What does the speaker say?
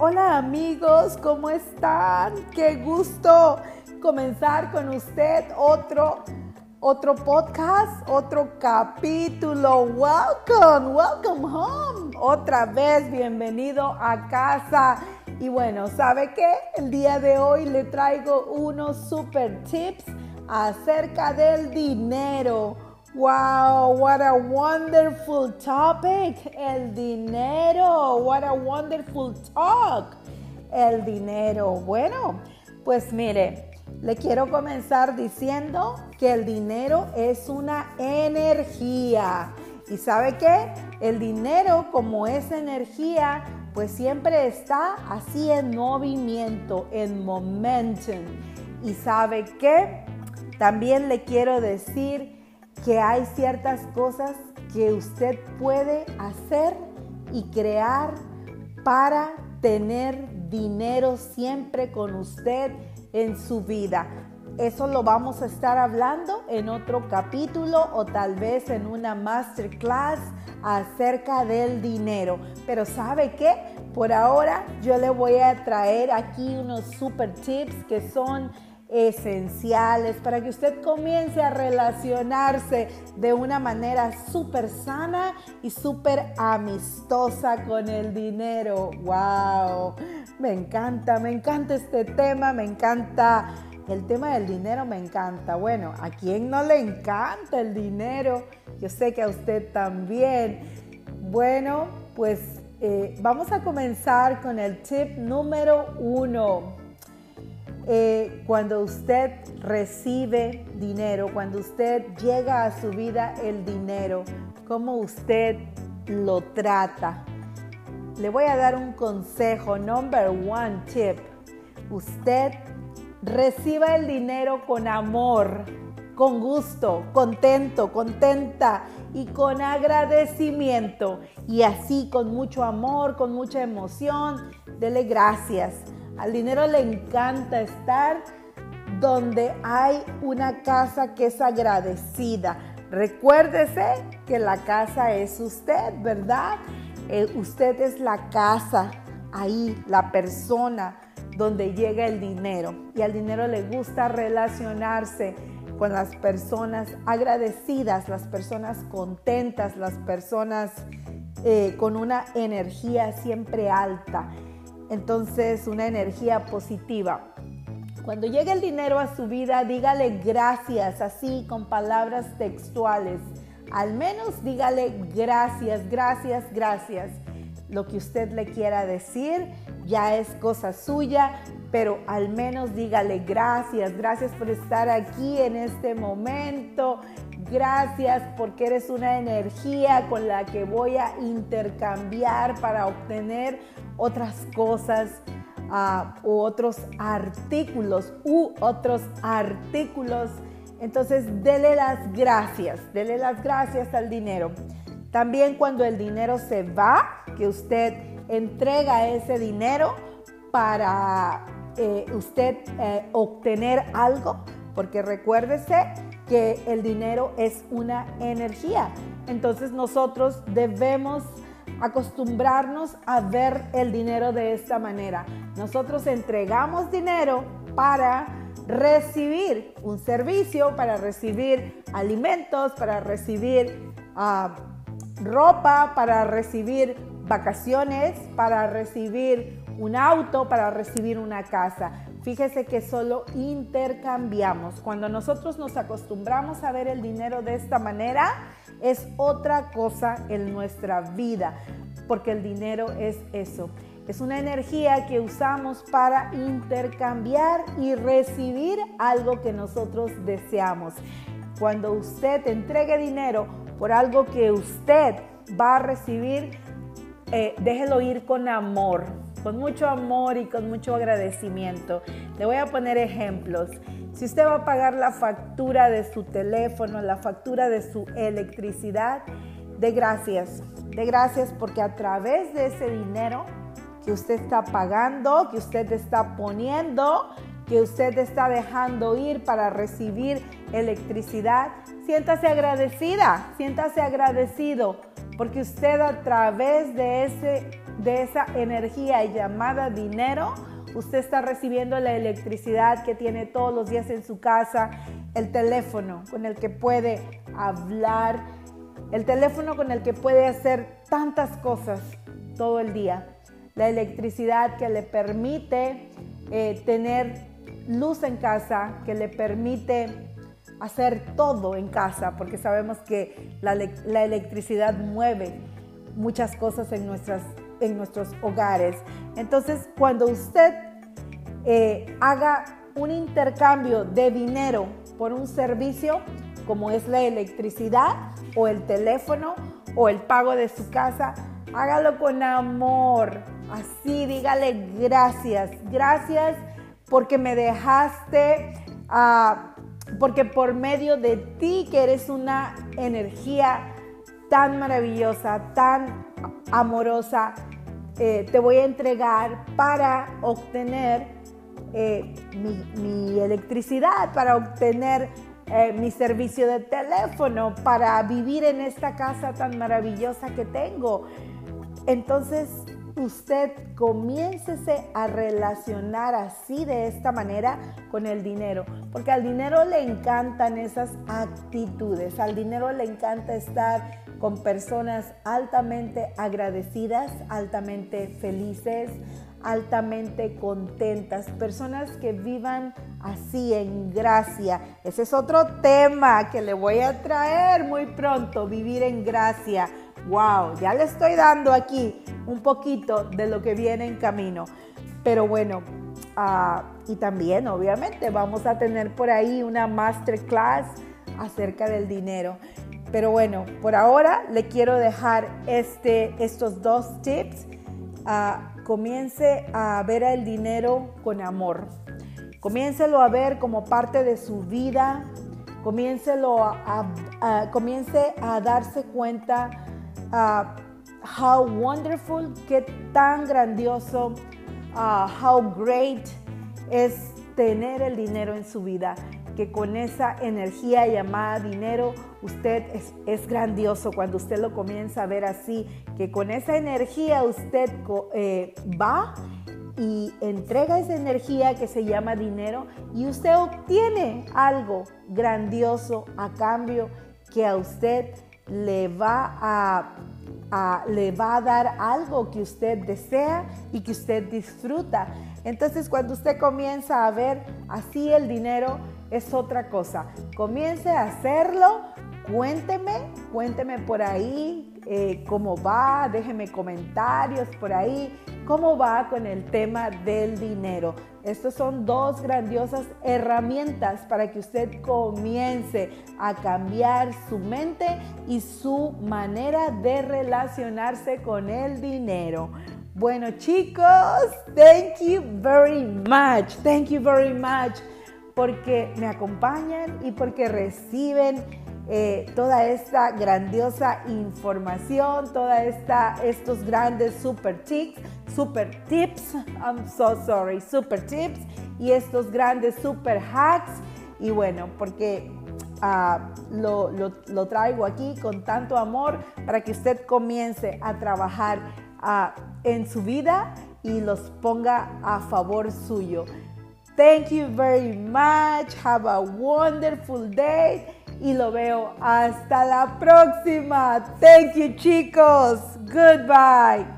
Hola amigos, ¿cómo están? Qué gusto comenzar con usted otro otro podcast, otro capítulo. Welcome, welcome home. Otra vez bienvenido a casa. Y bueno, ¿sabe qué? El día de hoy le traigo unos super tips acerca del dinero. Wow, what a wonderful topic. El dinero. A wonderful talk. El dinero. Bueno, pues mire, le quiero comenzar diciendo que el dinero es una energía. ¿Y sabe qué? El dinero como es energía, pues siempre está así en movimiento, en momentum. ¿Y sabe qué? También le quiero decir que hay ciertas cosas que usted puede hacer y crear para tener dinero siempre con usted en su vida. Eso lo vamos a estar hablando en otro capítulo o tal vez en una masterclass acerca del dinero. Pero ¿sabe qué? Por ahora yo le voy a traer aquí unos super tips que son esenciales para que usted comience a relacionarse de una manera súper sana y súper amistosa con el dinero. ¡Wow! Me encanta, me encanta este tema, me encanta. El tema del dinero me encanta. Bueno, ¿a quién no le encanta el dinero? Yo sé que a usted también. Bueno, pues eh, vamos a comenzar con el tip número uno. Eh, cuando usted recibe dinero, cuando usted llega a su vida el dinero, cómo usted lo trata. Le voy a dar un consejo, number one tip. Usted reciba el dinero con amor, con gusto, contento, contenta y con agradecimiento. Y así con mucho amor, con mucha emoción, dele gracias al dinero le encanta estar donde hay una casa que es agradecida. Recuérdese que la casa es usted, ¿verdad? Eh, usted es la casa, ahí, la persona donde llega el dinero. Y al dinero le gusta relacionarse con las personas agradecidas, las personas contentas, las personas eh, con una energía siempre alta entonces una energía positiva. Cuando llegue el dinero a su vida, dígale gracias, así con palabras textuales. Al menos dígale gracias, gracias, gracias. Lo que usted le quiera decir ya es cosa suya, pero al menos dígale gracias, gracias por estar aquí en este momento, Gracias porque eres una energía con la que voy a intercambiar para obtener otras cosas uh, u otros artículos u otros artículos. Entonces, dele las gracias, dele las gracias al dinero. También cuando el dinero se va, que usted entrega ese dinero para eh, usted eh, obtener algo, porque recuérdese que el dinero es una energía. Entonces nosotros debemos acostumbrarnos a ver el dinero de esta manera. Nosotros entregamos dinero para recibir un servicio, para recibir alimentos, para recibir ah, ropa, para recibir vacaciones, para recibir un auto, para recibir una casa. Fíjese que solo intercambiamos. Cuando nosotros nos acostumbramos a ver el dinero de esta manera, es otra cosa en nuestra vida, porque el dinero es eso. Es una energía que usamos para intercambiar y recibir algo que nosotros deseamos. Cuando usted entregue dinero por algo que usted va a recibir, eh, déjelo ir con amor con mucho amor y con mucho agradecimiento. Le voy a poner ejemplos. Si usted va a pagar la factura de su teléfono, la factura de su electricidad, de gracias. De gracias porque a través de ese dinero que usted está pagando, que usted está poniendo, que usted está dejando ir para recibir electricidad, siéntase agradecida, siéntase agradecido, porque usted a través de ese de esa energía llamada dinero, usted está recibiendo la electricidad que tiene todos los días en su casa, el teléfono con el que puede hablar, el teléfono con el que puede hacer tantas cosas todo el día, la electricidad que le permite eh, tener luz en casa, que le permite hacer todo en casa, porque sabemos que la, electricidad mueve muchas cosas en, nuestras, en nuestros hogares. Entonces, cuando usted eh, haga un intercambio de dinero por un servicio, como es la electricidad o el teléfono o el pago de su casa, hágalo con amor. Así dígale gracias, gracias porque me dejaste, uh, porque por medio de ti que eres una energía tan maravillosa, tan amorosa, eh, te voy a entregar para obtener eh, mi, electricidad, para obtener eh, mi servicio de teléfono, para vivir en esta casa tan maravillosa que tengo. Entonces, usted comiéncese a relacionar así de esta manera con el dinero, porque al dinero le encantan esas actitudes, al dinero le encanta estar con personas altamente agradecidas, altamente felices, altamente contentas, personas que vivan así en gracia. Ese es otro tema que le voy a traer muy pronto, vivir en gracia. Wow, ya le estoy dando aquí un poquito de lo que viene en camino. Pero bueno, ah, y también obviamente vamos a tener por ahí una masterclass acerca del dinero. Pero bueno, por ahora le quiero dejar este, estos dos tips. Ah, comience a ver el dinero con amor. Comiéncelo a ver como parte de su vida. Comiéncelo a, comience a darse cuenta uh, how wonderful, qué tan grandioso, uh, how great es tener el dinero en su vida, que con esa energía llamada dinero, usted es, grandioso cuando usted lo comienza a ver así, que con esa energía usted eh, va y entrega esa energía que se llama dinero y usted obtiene algo grandioso a cambio que a usted le va a, le va a dar algo que usted desea y que usted disfruta. Entonces cuando usted comienza a ver así el dinero es otra cosa. Comience a hacerlo, cuénteme, cuénteme por ahí eh, cómo va, déjeme comentarios por ahí, cómo va con el tema del dinero. Estas son dos grandiosas herramientas para que usted comience a cambiar su mente y su manera de relacionarse con el dinero. Bueno chicos, thank you very much, thank you very much porque me acompañan y porque reciben eh, toda esta grandiosa información, toda esta, estos grandes super tips, super tips, I'm so sorry, super tips y estos grandes super hacks. Y bueno, porque lo, lo, traigo aquí con tanto amor para que usted comience a trabajar ah, en su vida y los ponga a favor suyo. Thank you very much. Have a wonderful day y lo veo hasta la próxima. Thank you chicos. Goodbye.